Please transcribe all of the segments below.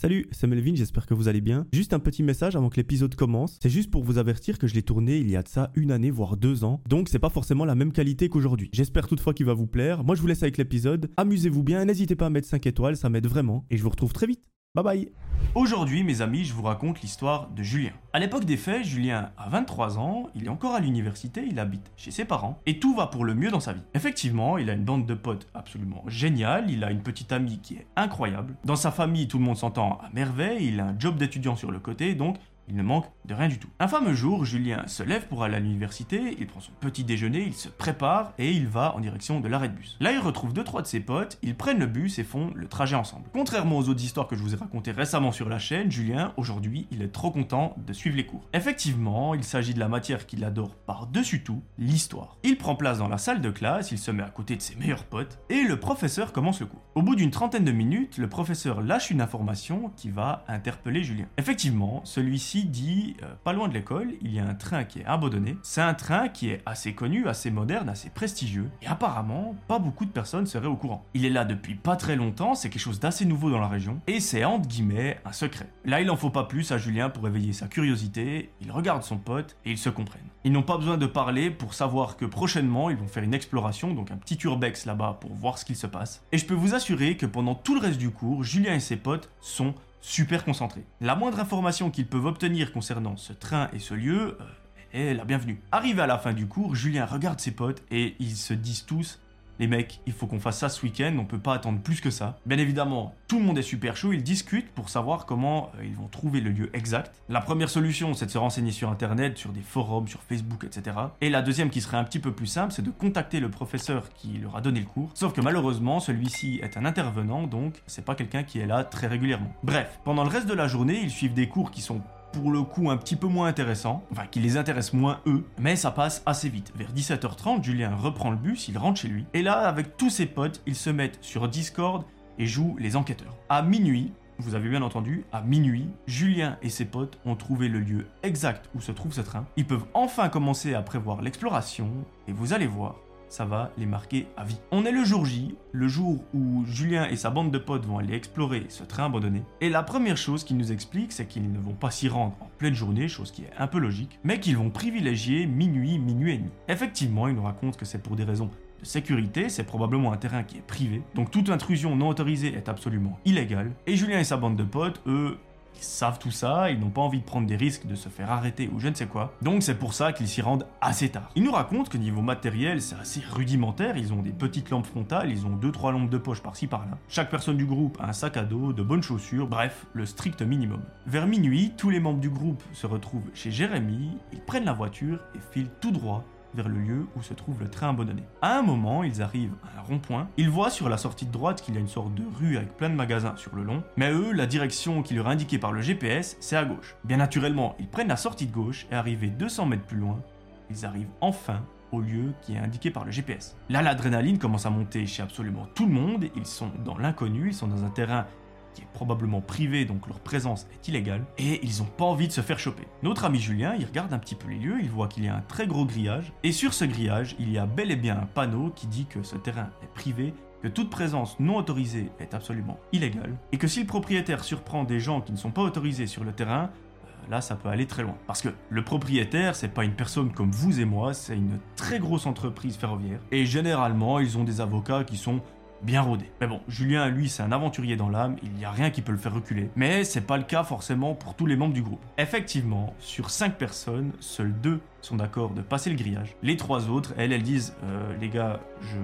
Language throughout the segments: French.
Salut, c'est Melvin, j'espère que vous allez bien. Juste un petit message avant que l'épisode commence. C'est juste pour vous avertir que je l'ai tourné il y a de ça une année, voire deux ans. Donc c'est pas forcément la même qualité qu'aujourd'hui. J'espère toutefois qu'il va vous plaire. Moi je vous laisse avec l'épisode. Amusez-vous bien, n'hésitez pas à mettre 5 étoiles, ça m'aide vraiment. Et je vous retrouve très vite. Bye bye Aujourd'hui, mes amis, je vous raconte l'histoire de Julien. À l'époque des faits, Julien a 23 ans, il est encore à l'université, il habite chez ses parents, et tout va pour le mieux dans sa vie. Effectivement, il a une bande de potes absolument géniale, il a une petite amie qui est incroyable. Dans sa famille, tout le monde s'entend à merveille, il a un job d'étudiant sur le côté, donc il ne manque de rien du tout. Un fameux jour, Julien se lève pour aller à l'université, il prend son petit déjeuner, il se prépare et il va en direction de l'arrêt de bus. Là, il retrouve deux trois de ses potes, ils prennent le bus et font le trajet ensemble. Contrairement aux autres histoires que je vous ai racontées récemment sur la chaîne, Julien, aujourd'hui, il est trop content de suivre les cours. Effectivement, il s'agit de la matière qu'il adore par-dessus tout, l'histoire. Il prend place dans la salle de classe, il se met à côté de ses meilleurs potes et le professeur commence le cours. Au bout d'une trentaine de minutes, le professeur lâche une information qui va interpeller Julien. Effectivement, celui-ci dit, euh, pas loin de l'école, il y a un train qui est abandonné. C'est un train qui est assez connu, assez moderne, assez prestigieux. Et apparemment, pas beaucoup de personnes seraient au courant. Il est là depuis pas très longtemps, c'est quelque chose d'assez nouveau dans la région. Et c'est entre guillemets un secret. Là, il en faut pas plus à Julien pour éveiller sa curiosité. Il regarde son pote et ils se comprennent. Ils n'ont pas besoin de parler pour savoir que prochainement, ils vont faire une exploration, donc un petit urbex là-bas pour voir ce qu'il se passe. Et je peux vous assurer que pendant tout le reste du cours, Julien et ses potes sont super concentrés. La moindre information qu'ils peuvent obtenir concernant ce train et ce lieu euh, est la bienvenue. Arrivé à la fin du cours, Julien regarde ses potes et ils se disent tous les mecs, il faut qu'on fasse ça ce week-end, on peut pas attendre plus que ça. Bien évidemment, tout le monde est super chaud, ils discutent pour savoir comment euh, ils vont trouver le lieu exact. La première solution, c'est de se renseigner sur internet, sur des forums, sur Facebook, etc. Et la deuxième qui serait un petit peu plus simple, c'est de contacter le professeur qui leur a donné le cours. Sauf que malheureusement, celui-ci est un intervenant, donc c'est pas quelqu'un qui est là très régulièrement. Bref, pendant le reste de la journée, ils suivent des cours qui sont pour le coup un petit peu moins intéressant, enfin qui les intéresse moins eux, mais ça passe assez vite. Vers 17h30, Julien reprend le bus, il rentre chez lui, et là, avec tous ses potes, ils se mettent sur Discord et jouent les enquêteurs. À minuit, vous avez bien entendu, à minuit, Julien et ses potes ont trouvé le lieu exact où se trouve ce train. Ils peuvent enfin commencer à prévoir l'exploration, et vous allez voir, ça va les marquer à vie. On est le jour J, le jour où Julien et sa bande de potes vont aller explorer ce train abandonné. Et la première chose qu'ils nous expliquent, c'est qu'ils ne vont pas s'y rendre en pleine journée, chose qui est un peu logique, mais qu'ils vont privilégier minuit, minuit et demi. Effectivement, ils nous racontent que c'est pour des raisons de sécurité, c'est probablement un terrain qui est privé, donc toute intrusion non autorisée est absolument illégale. Et Julien et sa bande de potes, eux, ils savent tout ça, ils n'ont pas envie de prendre des risques de se faire arrêter ou je ne sais quoi. Donc c'est pour ça qu'ils s'y rendent assez tard. Ils nous racontent que niveau matériel, c'est assez rudimentaire, ils ont des petites lampes frontales, ils ont 2-3 lampes de poche par-ci par-là. Chaque personne du groupe a un sac à dos, de bonnes chaussures, bref, le strict minimum. Vers minuit, tous les membres du groupe se retrouvent chez Jérémy, ils prennent la voiture et filent tout droit vers le lieu où se trouve le train abandonné. À un moment, ils arrivent à un rond-point. Ils voient sur la sortie de droite qu'il y a une sorte de rue avec plein de magasins sur le long. Mais eux, la direction qui leur est indiquée par le GPS, c'est à gauche. Bien naturellement, ils prennent la sortie de gauche et arrivés 200 mètres plus loin, ils arrivent enfin au lieu qui est indiqué par le GPS. Là, l'adrénaline commence à monter chez absolument tout le monde. Ils sont dans l'inconnu, ils sont dans un terrain probablement privé, donc leur présence est illégale, et ils ont pas envie de se faire choper. Notre ami Julien, il regarde un petit peu les lieux, il voit qu'il y a un très gros grillage, et sur ce grillage, il y a bel et bien un panneau qui dit que ce terrain est privé, que toute présence non autorisée est absolument illégale, et que si le propriétaire surprend des gens qui ne sont pas autorisés sur le terrain, euh, là ça peut aller très loin. Parce que le propriétaire, c'est pas une personne comme vous et moi, c'est une très grosse entreprise ferroviaire. Et généralement, ils ont des avocats qui sont bien rodé. Mais bon, Julien, lui, c'est un aventurier dans l'âme, il n'y a rien qui peut le faire reculer. Mais c'est pas le cas forcément pour tous les membres du groupe. Effectivement, sur 5 personnes, seules 2 sont d'accord de passer le grillage. Les trois autres, elles, elles disent euh, les gars, je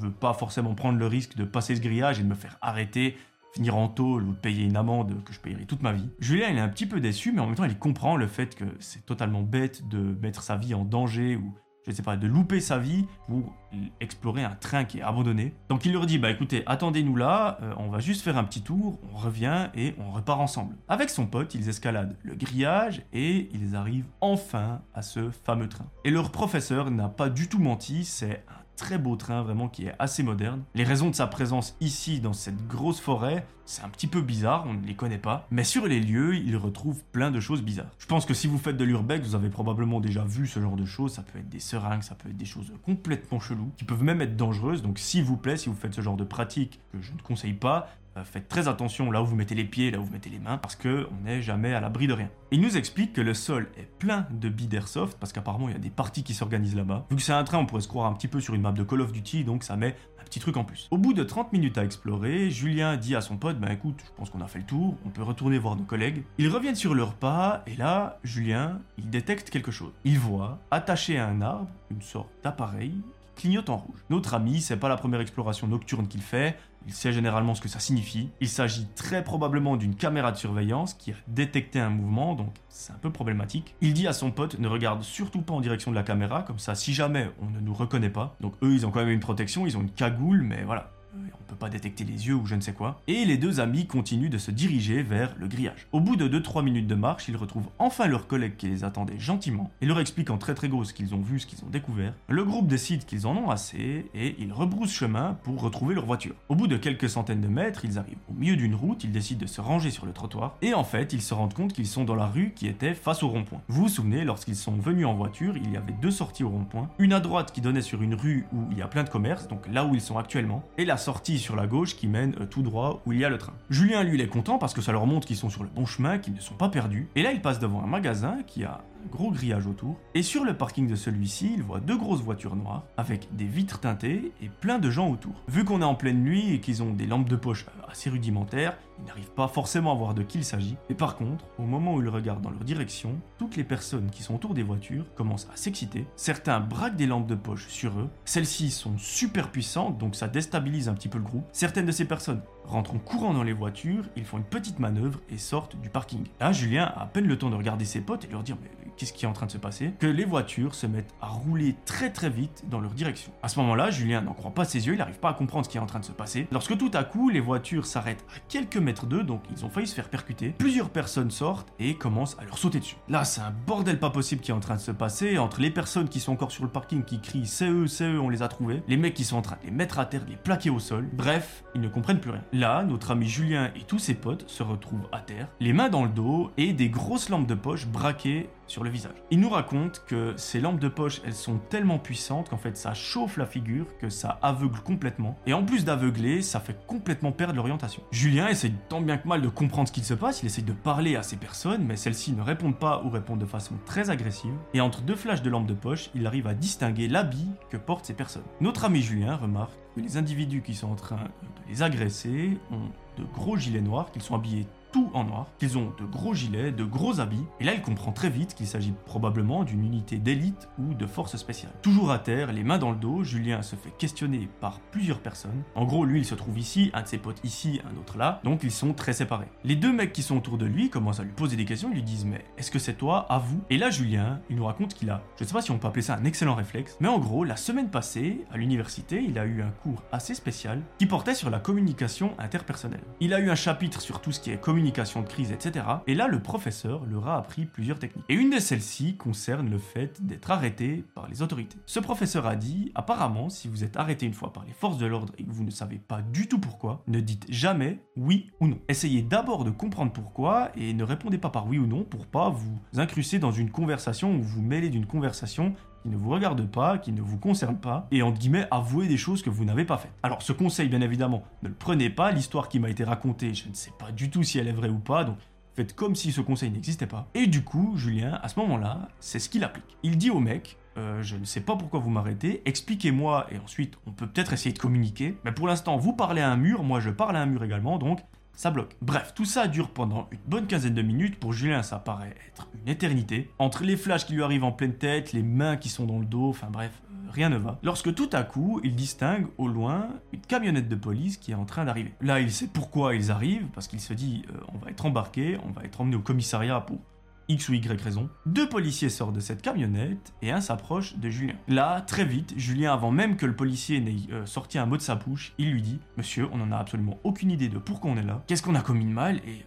veux pas forcément prendre le risque de passer ce grillage et de me faire arrêter finir en tôle ou payer une amende que je payerai toute ma vie. Julien, il est un petit peu déçu, mais en même temps, il comprend le fait que c'est totalement bête de mettre sa vie en danger ou je sais pas, de louper sa vie pour explorer un train qui est abandonné. Donc il leur dit, bah écoutez, attendez-nous là, euh, on va juste faire un petit tour, on revient et on repart ensemble. Avec son pote, ils escaladent le grillage et ils arrivent enfin à ce fameux train. Et leur professeur n'a pas du tout menti, c'est un très beau train vraiment qui est assez moderne. Les raisons de sa présence ici dans cette grosse forêt, c'est un petit peu bizarre, on ne les connaît pas. Mais sur les lieux, il retrouve plein de choses bizarres. Je pense que si vous faites de l'urbex, vous avez probablement déjà vu ce genre de choses. Ça peut être des seringues, ça peut être des choses complètement cheloues, qui peuvent même être dangereuses. Donc s'il vous plaît, si vous faites ce genre de pratique, que je ne conseille pas, faites très attention là où vous mettez les pieds, là où vous mettez les mains, parce qu'on n'est jamais à l'abri de rien. Il nous explique que le sol est plein de billes d'airsoft, parce qu'apparemment il y a des parties qui s'organisent là-bas. Vu que c'est un train, on pourrait se croire un petit peu sur une map de Call of Duty, donc ça met un petit truc en plus. Au bout de 30 minutes à explorer, Julien dit à son pote, bah écoute, je pense qu'on a fait le tour, on peut retourner voir nos collègues. Ils reviennent sur leur pas, et là, Julien, il détecte quelque chose. Il voit, attaché à un arbre, une sorte d'appareil clignote en rouge. Notre ami, c'est pas la première exploration nocturne qu'il fait, il sait généralement ce que ça signifie. Il s'agit très probablement d'une caméra de surveillance qui a détecté un mouvement, donc c'est un peu problématique. Il dit à son pote ne regarde surtout pas en direction de la caméra, comme ça si jamais on ne nous reconnaît pas. Donc eux ils ont quand même une protection, ils ont une cagoule, mais voilà, on peut pas détecter les yeux ou je ne sais quoi. Et les deux amis continuent de se diriger vers le grillage. Au bout de 2-3 minutes de marche, ils retrouvent enfin leurs collègues qui les attendaient gentiment et leur expliquent en très très gros ce qu'ils ont vu, ce qu'ils ont découvert. Le groupe décide qu'ils en ont assez et ils rebroussent chemin pour retrouver leur voiture. Au bout de quelques centaines de mètres, ils arrivent au milieu d'une route, ils décident de se ranger sur le trottoir et en fait, ils se rendent compte qu'ils sont dans la rue qui était face au rond-point. Vous vous souvenez, lorsqu'ils sont venus en voiture, il y avait deux sorties au rond-point, une à droite qui donnait sur une rue où il y a plein de commerces, donc là où ils sont actuellement, et la sortie sur la gauche qui mène euh, tout droit où il y a le train. Julien, lui, il est content parce que ça leur montre qu'ils sont sur le bon chemin, qu'ils ne sont pas perdus. Et là, il passe devant un magasin qui a gros grillage autour. Et sur le parking de celui-ci, il voit deux grosses voitures noires avec des vitres teintées et plein de gens autour. Vu qu'on est en pleine nuit et qu'ils ont des lampes de poche assez rudimentaires, ils n'arrivent pas forcément à voir de qui il s'agit. Et par contre, au moment où ils regardent dans leur direction, toutes les personnes qui sont autour des voitures commencent à s'exciter. Certains braquent des lampes de poche sur eux. Celles-ci sont super puissantes, donc ça déstabilise un petit peu le groupe. Certaines de ces personnes rentrent en courant dans les voitures, ils font une petite manœuvre et sortent du parking. Là, Julien a à peine le temps de regarder ses potes et leur dire mais qu'est-ce qui est en train de se passer? Que les voitures se mettent à rouler très très vite dans leur direction. À ce moment-là, Julien n'en croit pas ses yeux, il n'arrive pas à comprendre ce qui est en train de se passer. Lorsque tout à coup, les voitures s'arrêtent à quelques mètres d'eux, donc ils ont failli se faire percuter, plusieurs personnes sortent et commencent à leur sauter dessus. Là, c'est un bordel pas possible qui est en train de se passer, entre les personnes qui sont encore sur le parking qui crient c'est eux, c'est eux, on les a trouvés, les mecs qui sont en train de les mettre à terre, de les plaquer au sol, bref, ils ne comprennent plus rien. Là, notre ami Julien et tous ses potes se retrouvent à terre, les mains dans le dos et des grosses lampes de poche braquées le visage. Il nous raconte que ces lampes de poche, elles sont tellement puissantes qu'en fait ça chauffe la figure, que ça aveugle complètement. Et en plus d'aveugler, ça fait complètement perdre l'orientation. Julien essaye tant bien que mal de comprendre ce qu'il se passe, il essaye de parler à ces personnes, mais celles-ci ne répondent pas ou répondent de façon très agressive. Et entre deux flashs de lampes de poche, il arrive à distinguer l'habit que portent ces personnes. Notre ami Julien remarque que les individus qui sont en train de les agresser ont de gros gilets noirs, qu'ils sont habillés tout en noir, qu'ils ont de gros gilets, de gros habits, et là il comprend très vite qu'il s'agit probablement d'une unité d'élite ou de force spéciale. Toujours à terre, les mains dans le dos, Julien se fait questionner par plusieurs personnes. En gros, lui il se trouve ici, un de ses potes ici, un autre là, donc ils sont très séparés. Les deux mecs qui sont autour de lui commencent à lui poser des questions, ils lui disent mais est-ce que c'est toi, à vous? Et là Julien, il nous raconte qu'il a, je ne sais pas si on peut appeler ça un excellent réflexe, mais en gros, la semaine passée, à l'université, il a eu un cours assez spécial qui portait sur la communication interpersonnelle. Il a eu un chapitre sur tout ce qui est communication communication de crise, etc. Et là, le professeur leur a appris plusieurs techniques. Et une de celles-ci concerne le fait d'être arrêté par les autorités. Ce professeur a dit, apparemment, si vous êtes arrêté une fois par les forces de l'ordre et que vous ne savez pas du tout pourquoi, ne dites jamais oui ou non. Essayez d'abord de comprendre pourquoi et ne répondez pas par oui ou non pour pas vous incruster dans une conversation ou vous mêler d'une conversation qui ne vous regarde pas, qui ne vous concerne pas, et entre guillemets avouer des choses que vous n'avez pas faites. Alors ce conseil, bien évidemment, ne le prenez pas, l'histoire qui m'a été racontée, je ne sais pas du tout si elle est vraie ou pas, donc faites comme si ce conseil n'existait pas. Et du coup, Julien, à ce moment-là, c'est ce qu'il applique. Il dit au mec, euh, je ne sais pas pourquoi vous m'arrêtez, expliquez-moi, et ensuite on peut peut-être essayer de communiquer, mais pour l'instant vous parlez à un mur, moi je parle à un mur également, donc ça bloque. Bref, tout ça dure pendant une bonne quinzaine de minutes. Pour Julien, ça paraît être une éternité. Entre les flashs qui lui arrivent en pleine tête, les mains qui sont dans le dos, enfin bref, euh, rien ne va. Lorsque tout à coup, il distingue au loin une camionnette de police qui est en train d'arriver. Là, il sait pourquoi ils arrivent, parce qu'il se dit, euh, on va être embarqué, on va être emmené au commissariat pour X ou Y raison, deux policiers sortent de cette camionnette et un s'approche de Julien. Là, très vite, Julien, avant même que le policier n'ait euh, sorti un mot de sa bouche, il lui dit Monsieur, on n'en a absolument aucune idée de pourquoi on est là, qu'est-ce qu'on a commis de mal et.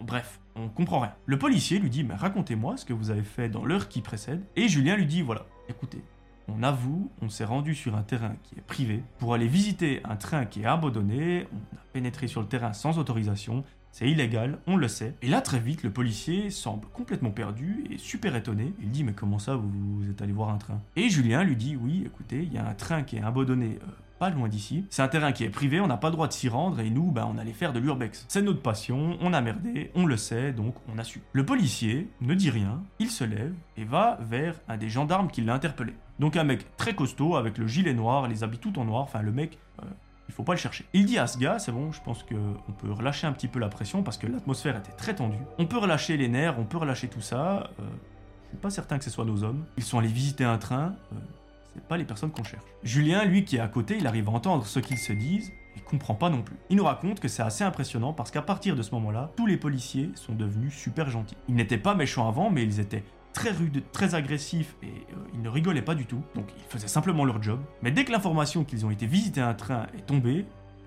Euh, bref, on comprend rien. Le policier lui dit Mais racontez-moi ce que vous avez fait dans l'heure qui précède. Et Julien lui dit Voilà, écoutez, on avoue, on s'est rendu sur un terrain qui est privé pour aller visiter un train qui est abandonné, on a pénétré sur le terrain sans autorisation, c'est illégal, on le sait. Et là, très vite, le policier semble complètement perdu et super étonné. Il dit Mais comment ça, vous, êtes allé voir un train? Et Julien lui dit Oui, écoutez, il y a un train qui est abandonné euh, pas loin d'ici. C'est un terrain qui est privé, on n'a pas le droit de s'y rendre et nous, ben, on allait faire de l'urbex. C'est notre passion, on a merdé, on le sait, donc on a su. Le policier ne dit rien, il se lève et va vers un des gendarmes qui l'a interpellé. Donc un mec très costaud avec le gilet noir, les habits tout en noir, enfin le mec, il faut pas le chercher. Il dit à ce gars, c'est bon, je pense qu'on peut relâcher un petit peu la pression parce que l'atmosphère était très tendue. On peut relâcher les nerfs, on peut relâcher tout ça. Euh, je suis pas certain que ce soit nos hommes. Ils sont allés visiter un train. Euh, c'est pas les personnes qu'on cherche. Julien, lui qui est à côté, il arrive à entendre ce qu'ils se disent. Il comprend pas non plus. Il nous raconte que c'est assez impressionnant parce qu'à partir de ce moment-là, tous les policiers sont devenus super gentils. Ils n'étaient pas méchants avant, mais ils étaient très rudes, très agressifs et euh, ils ne rigolaient pas du tout. Donc ils faisaient simplement leur job. Mais dès que l'information qu'ils ont été visiter un train est tombée,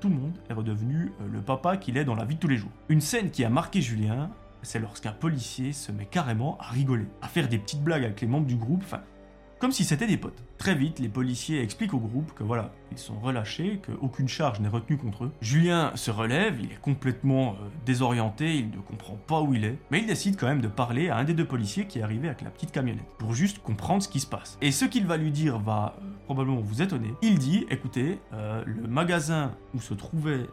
tout le monde est redevenu euh, le papa qu'il est dans la vie de tous les jours. Une scène qui a marqué Julien, c'est lorsqu'un policier se met carrément à rigoler, à faire des petites blagues avec les membres du groupe, enfin, comme si c'était des potes. Très vite, les policiers expliquent au groupe que voilà, ils sont relâchés, qu'aucune charge n'est retenue contre eux. Julien se relève, il est complètement euh, désorienté, il ne comprend pas où il est, mais il décide quand même de parler à un des deux policiers qui est arrivé avec la petite camionnette, pour juste comprendre ce qui se passe. Et ce qu'il va lui dire va euh, probablement vous étonner. Il dit, écoutez, euh, le magasin où se trouvaient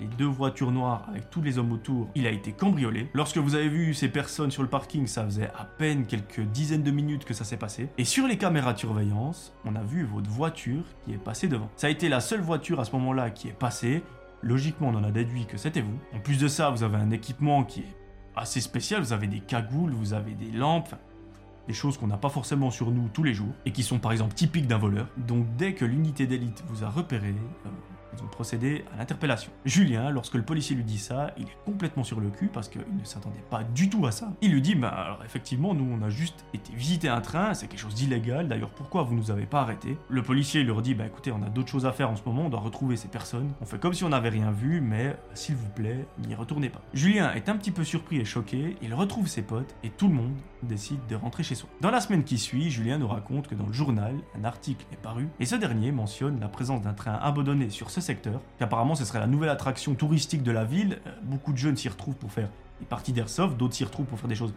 les deux voitures noires avec tous les hommes autour, il a été cambriolé. Lorsque vous avez vu ces personnes sur le parking, ça faisait à peine quelques dizaines de minutes que ça s'est passé. Et sur les caméras de surveillance, on a vu votre voiture qui est passée devant. Ça a été la seule voiture à ce moment-là qui est passée. Logiquement, on en a déduit que c'était vous. En plus de ça, vous avez un équipement qui est assez spécial. Vous avez des cagoules, vous avez des lampes, des choses qu'on n'a pas forcément sur nous tous les jours et qui sont par exemple typiques d'un voleur. Donc dès que l'unité d'élite vous a repéré, euh, ils ont procédé à l'interpellation. Julien, lorsque le policier lui dit ça, il est complètement sur le cul parce qu'il ne s'attendait pas du tout à ça. Il lui dit, bah alors effectivement, nous on a juste été visiter un train, c'est quelque chose d'illégal, d'ailleurs pourquoi vous nous avez pas arrêté Le policier leur dit, bah écoutez, on a d'autres choses à faire en ce moment, on doit retrouver ces personnes. On fait comme si on n'avait rien vu, mais s'il vous plaît, n'y retournez pas. Julien est un petit peu surpris et choqué, il retrouve ses potes et tout le monde décide de rentrer chez soi. Dans la semaine qui suit, Julien nous raconte que dans le journal, un article est paru et ce dernier mentionne la présence d'un train abandonné sur ce secteur, qu'apparemment ce serait la nouvelle attraction touristique de la ville. Euh, beaucoup de jeunes s'y retrouvent pour faire des parties d'airsoft, d'autres s'y retrouvent pour faire des choses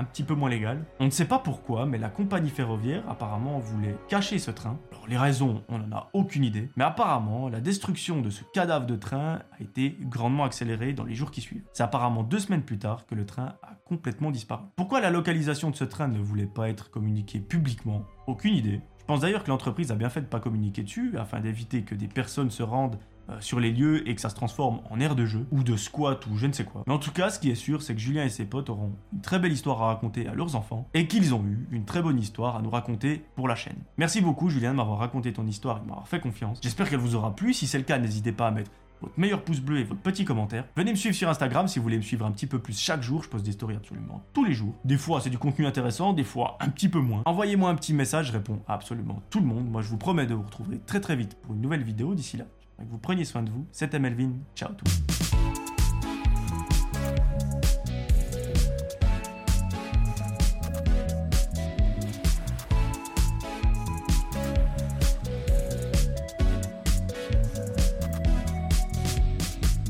un petit peu moins légales. On ne sait pas pourquoi, mais la compagnie ferroviaire apparemment voulait cacher ce train. Alors les raisons, on n'en a aucune idée, mais apparemment la destruction de ce cadavre de train a été grandement accélérée dans les jours qui suivent. C'est apparemment deux semaines plus tard que le train a complètement disparu. Pourquoi la localisation de ce train ne voulait pas être communiquée publiquement? Aucune idée. Pense d'ailleurs que l'entreprise a bien fait de ne pas communiquer dessus afin d'éviter que des personnes se rendent euh, sur les lieux et que ça se transforme en aire de jeu ou de squat ou je ne sais quoi. Mais en tout cas, ce qui est sûr, c'est que Julien et ses potes auront une très belle histoire à raconter à leurs enfants et qu'ils ont eu une très bonne histoire à nous raconter pour la chaîne. Merci beaucoup Julien de m'avoir raconté ton histoire et de m'avoir fait confiance. J'espère qu'elle vous aura plu. Si c'est le cas, n'hésitez pas à mettre votre meilleur pouce bleu et votre petit commentaire. Venez me suivre sur Instagram si vous voulez me suivre un petit peu plus chaque jour. Je poste des stories absolument tous les jours. Des fois, c'est du contenu intéressant, des fois, un petit peu moins. Envoyez-moi un petit message, je réponds à absolument tout le monde. Moi, je vous promets de vous retrouver très très vite pour une nouvelle vidéo. D'ici là, vous preniez soin de vous. C'était Melvin. Ciao tout le monde.